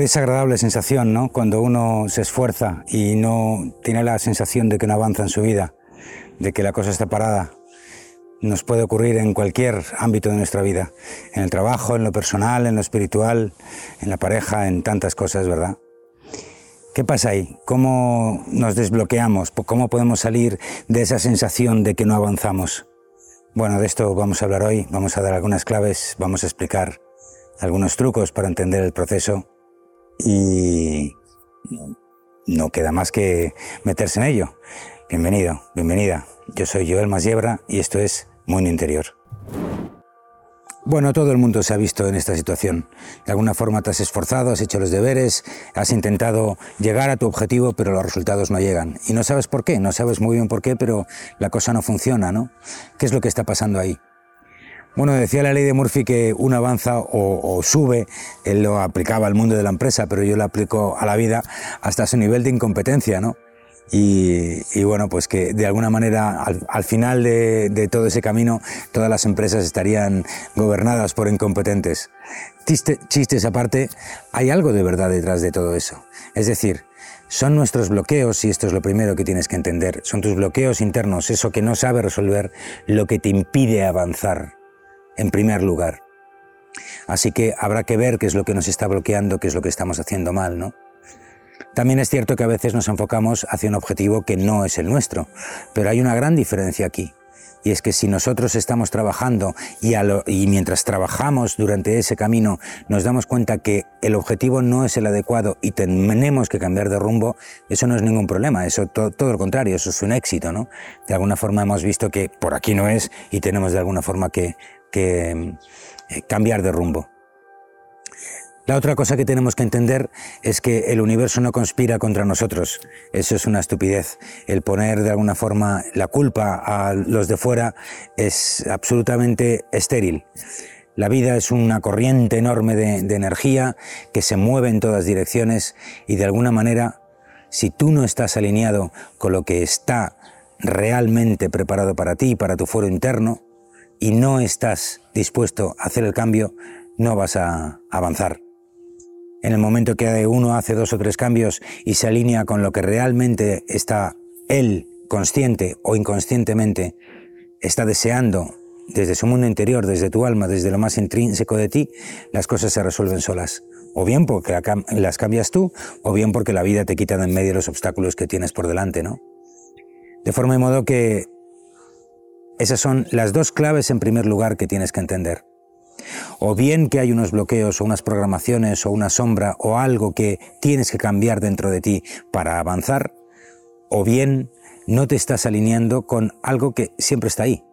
Qué desagradable sensación, ¿no? Cuando uno se esfuerza y no tiene la sensación de que no avanza en su vida, de que la cosa está parada. Nos puede ocurrir en cualquier ámbito de nuestra vida, en el trabajo, en lo personal, en lo espiritual, en la pareja, en tantas cosas, ¿verdad? ¿Qué pasa ahí? ¿Cómo nos desbloqueamos? ¿Cómo podemos salir de esa sensación de que no avanzamos? Bueno, de esto vamos a hablar hoy, vamos a dar algunas claves, vamos a explicar algunos trucos para entender el proceso y no queda más que meterse en ello. Bienvenido, bienvenida. Yo soy Joel Masiebra y esto es Mundo Interior. Bueno, todo el mundo se ha visto en esta situación. De alguna forma te has esforzado, has hecho los deberes, has intentado llegar a tu objetivo, pero los resultados no llegan. Y no sabes por qué, no sabes muy bien por qué, pero la cosa no funciona, ¿no? ¿Qué es lo que está pasando ahí? Bueno, decía la ley de Murphy que uno avanza o, sube, él lo aplicaba al mundo de la empresa, pero yo lo aplico a la vida hasta su nivel de incompetencia, ¿no? Y, bueno, pues que de alguna manera al, final de, todo ese camino todas las empresas estarían gobernadas por incompetentes. chistes aparte, hay algo de verdad detrás de todo eso. Es decir, son nuestros bloqueos, y esto es lo primero que tienes que entender, son tus bloqueos internos, eso que no sabe resolver, lo que te impide avanzar en primer lugar. Así que habrá que ver qué es lo que nos está bloqueando, qué es lo que estamos haciendo mal, ¿no? También es cierto que a veces nos enfocamos hacia un objetivo que no es el nuestro, pero hay una gran diferencia aquí. Y es que si nosotros estamos trabajando y, mientras trabajamos durante ese camino nos damos cuenta que el objetivo no es el adecuado y tenemos que cambiar de rumbo, eso no es ningún problema, eso todo lo contrario, eso es un éxito, ¿no? De alguna forma hemos visto que por aquí no es y tenemos de alguna forma que que eh, cambiar de rumbo. La otra cosa que tenemos que entender es que el universo no conspira contra nosotros. Eso es una estupidez. El poner de alguna forma la culpa a los de fuera es absolutamente estéril. La vida es una corriente enorme de, de, energía que se mueve en todas direcciones y de alguna manera, si tú no estás alineado con lo que está realmente preparado para ti, para tu foro interno, y no estás dispuesto a hacer el cambio, no vas a avanzar. En el momento que uno hace dos o tres cambios y se alinea con lo que realmente está él, consciente o inconscientemente, está deseando desde su mundo interior, desde tu alma, desde lo más intrínseco de ti, las cosas se resuelven solas. O bien porque las cambias tú, o bien porque la vida te quita de en medio los obstáculos que tienes por delante, ¿no? De forma y modo que esas son las dos claves en primer lugar que tienes que entender. O bien que hay unos bloqueos o unas programaciones o una sombra o algo que tienes que cambiar dentro de ti para avanzar, o bien no te estás alineando con algo que siempre está ahí.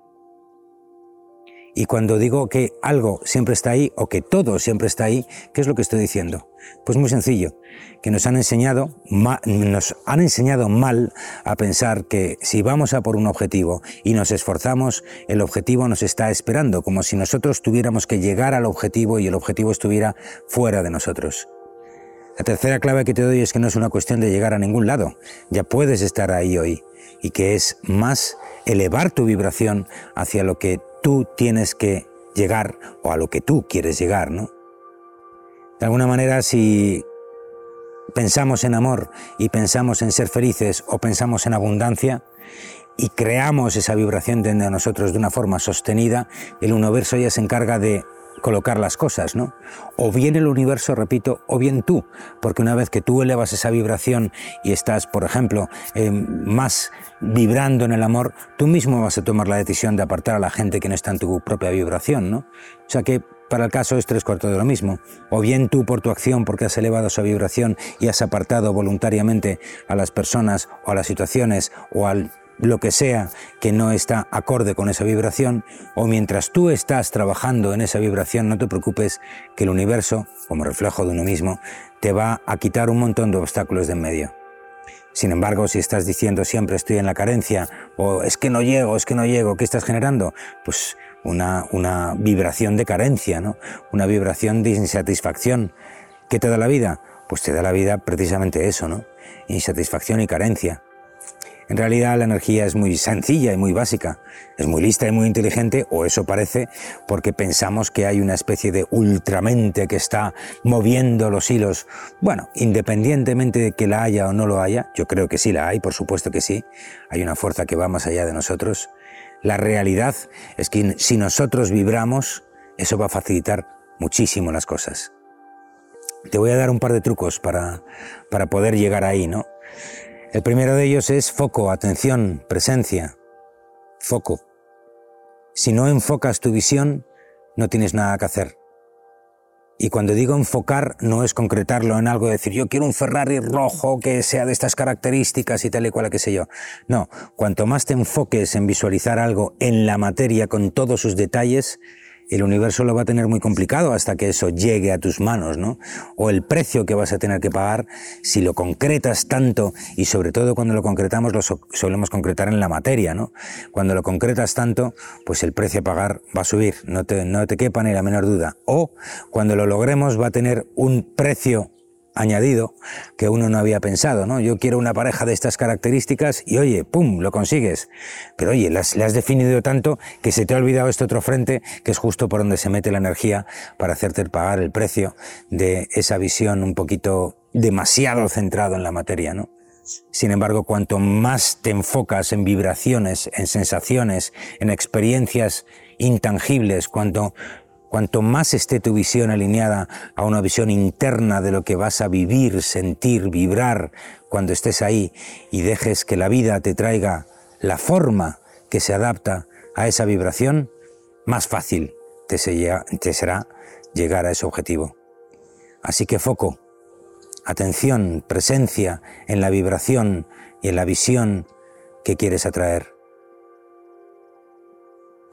Y cuando digo que algo siempre está ahí o que todo siempre está ahí, ¿qué es lo que estoy diciendo? Pues muy sencillo, que nos han enseñado, nos han enseñado mal a pensar que si vamos a por un objetivo y nos esforzamos, el objetivo nos está esperando, como si nosotros tuviéramos que llegar al objetivo y el objetivo estuviera fuera de nosotros. La tercera clave que te doy es que no es una cuestión de llegar a ningún lado, ya puedes estar ahí hoy, y que es más elevar tu vibración hacia lo que tú tienes que llegar o a lo que tú quieres llegar, ¿no? De alguna manera, si pensamos en amor y pensamos en ser felices o pensamos en abundancia y creamos esa vibración dentro de nosotros de una forma sostenida, el universo ya se encarga de colocar las cosas, ¿no? O bien el universo, repito, o bien tú, porque una vez que tú elevas esa vibración y estás, por ejemplo, eh, más vibrando en el amor, tú mismo vas a tomar la decisión de apartar a la gente que no está en tu propia vibración, ¿no? O sea que para el caso es tres cuartos de lo mismo. O bien tú por tu acción, porque has elevado esa vibración y has apartado voluntariamente a las personas o a las situaciones o al lo que sea que no está acorde con esa vibración, o mientras tú estás trabajando en esa vibración, no te preocupes que el universo, como reflejo de uno mismo, te va a quitar un montón de obstáculos de en medio. Sin embargo, si estás diciendo siempre estoy en la carencia, o es que no llego, es que no llego, ¿qué estás generando? Pues una, una vibración de carencia, ¿no? Una vibración de insatisfacción. ¿Qué te da la vida? Pues te da la vida precisamente eso, ¿no? Insatisfacción y carencia. En realidad la energía es muy sencilla y muy básica, es muy lista y muy inteligente, o eso parece, porque pensamos que hay una especie de ultramente que está moviendo los hilos. Bueno, independientemente de que la haya o no lo haya, yo creo que sí la hay, por supuesto que sí, hay una fuerza que va más allá de nosotros. La realidad es que si nosotros vibramos, eso va a facilitar muchísimo las cosas. Te voy a dar un par de trucos para, para poder llegar ahí, ¿no? El primero de ellos es foco, atención, presencia. Foco. Si no enfocas tu visión, no tienes nada que hacer. Y cuando digo enfocar, no es concretarlo en algo, decir yo quiero un Ferrari rojo que sea de estas características y tal y cual que sé yo. No, cuanto más te enfoques en visualizar algo en la materia con todos sus detalles, el universo lo va a tener muy complicado hasta que eso llegue a tus manos, ¿no? O el precio que vas a tener que pagar si lo concretas tanto y sobre todo cuando lo concretamos lo solemos concretar en la materia, ¿no? Cuando lo concretas tanto, pues el precio a pagar va a subir, no te, no te quepa ni la menor duda. O cuando lo logremos va a tener un precio añadido que uno no había pensado, ¿no? Yo quiero una pareja de estas características y oye, ¡pum!, lo consigues. Pero oye, las, le has definido tanto que se te ha olvidado este otro frente que es justo por donde se mete la energía para hacerte pagar el precio de esa visión un poquito demasiado centrado en la materia, ¿no? Sin embargo, cuanto más te enfocas en vibraciones, en sensaciones, en experiencias intangibles, cuanto Cuanto más esté tu visión alineada a una visión interna de lo que vas a vivir, sentir, vibrar cuando estés ahí y dejes que la vida te traiga la forma que se adapta a esa vibración, más fácil te, será llegar a ese objetivo. Así que foco, atención, presencia en la vibración y en la visión que quieres atraer.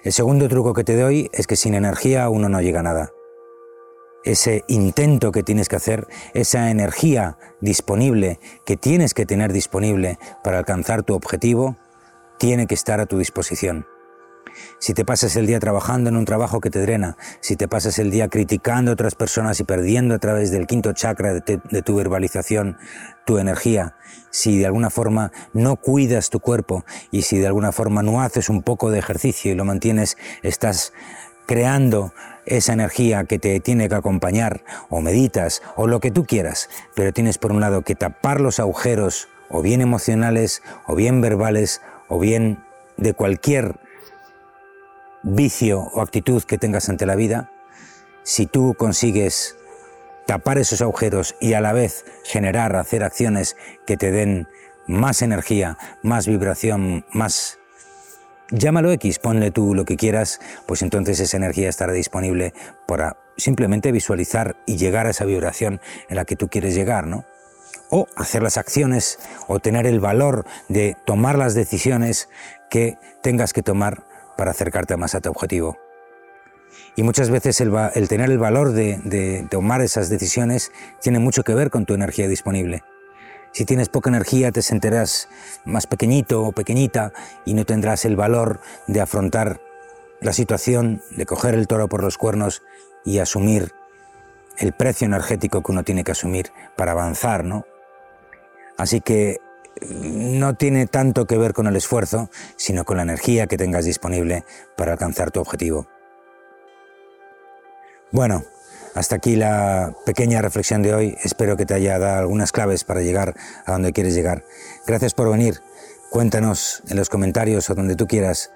El segundo truco que te doy es que sin energía uno no llega a nada. Ese intento que tienes que hacer, esa energía disponible que tienes que tener disponible para alcanzar tu objetivo, tiene que estar a tu disposición si te pasas el día trabajando en un trabajo que te drena, si te pasas el día criticando a otras personas y perdiendo a través del quinto chakra de, tu verbalización tu energía, si de alguna forma no cuidas tu cuerpo y si de alguna forma no haces un poco de ejercicio y lo mantienes, estás creando esa energía que te tiene que acompañar, o meditas, o lo que tú quieras, pero tienes por un lado que tapar los agujeros, o bien emocionales, o bien verbales, o bien de cualquier vicio o actitud que tengas ante la vida, si tú consigues tapar esos agujeros y a la vez generar, hacer acciones que te den más energía, más vibración, más... Llámalo X, ponle tú lo que quieras, pues entonces esa energía estará disponible para simplemente visualizar y llegar a esa vibración en la que tú quieres llegar, ¿no? O hacer las acciones o tener el valor de tomar las decisiones que tengas que tomar para acercarte más a tu objetivo. Y muchas veces el, tener el valor de, tomar esas decisiones tiene mucho que ver con tu energía disponible. Si tienes poca energía te sentirás más pequeñito o pequeñita y no tendrás el valor de afrontar la situación, de coger el toro por los cuernos y asumir el precio energético que uno tiene que asumir para avanzar, ¿no? Así que no tiene tanto que ver con el esfuerzo, sino con la energía que tengas disponible para alcanzar tu objetivo. Bueno, hasta aquí la pequeña reflexión de hoy. Espero que te haya dado algunas claves para llegar a donde quieres llegar. Gracias por venir. Cuéntanos en los comentarios o donde tú quieras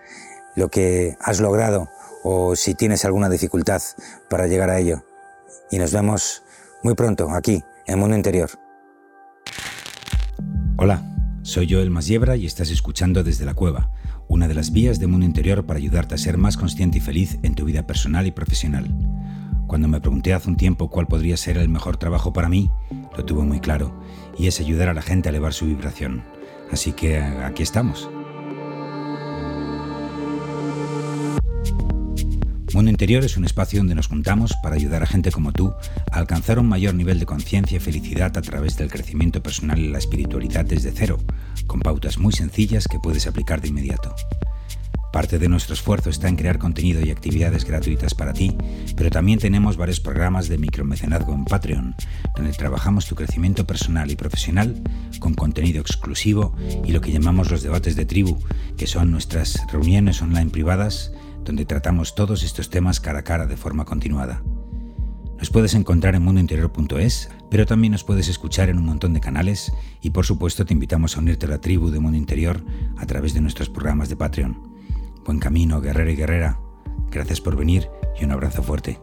lo que has logrado o si tienes alguna dificultad para llegar a ello. Y nos vemos muy pronto aquí, en Mundo Interior. Hola, soy Joel Masiebra y estás escuchando Desde la Cueva, una de las vías de mundo interior para ayudarte a ser más consciente y feliz en tu vida personal y profesional. Cuando me pregunté hace un tiempo cuál podría ser el mejor trabajo para mí, lo tuve muy claro, y es ayudar a la gente a elevar su vibración. Así que aquí estamos. Mundo Interior es un espacio donde nos juntamos para ayudar a gente como tú a alcanzar un mayor nivel de conciencia y felicidad a través del crecimiento personal y la espiritualidad desde cero, con pautas muy sencillas que puedes aplicar de inmediato. Parte de nuestro esfuerzo está en crear contenido y actividades gratuitas para ti, pero también tenemos varios programas de micromecenazgo en Patreon, donde trabajamos tu crecimiento personal y profesional con contenido exclusivo y lo que llamamos los debates de tribu, que son nuestras reuniones online privadas donde tratamos todos estos temas cara a cara de forma continuada. Nos puedes encontrar en mundointerior.es, pero también nos puedes escuchar en un montón de canales y por supuesto te invitamos a unirte a la tribu de Mundo Interior a través de nuestros programas de Patreon. Buen camino, guerrero y guerrera. Gracias por venir y un abrazo fuerte.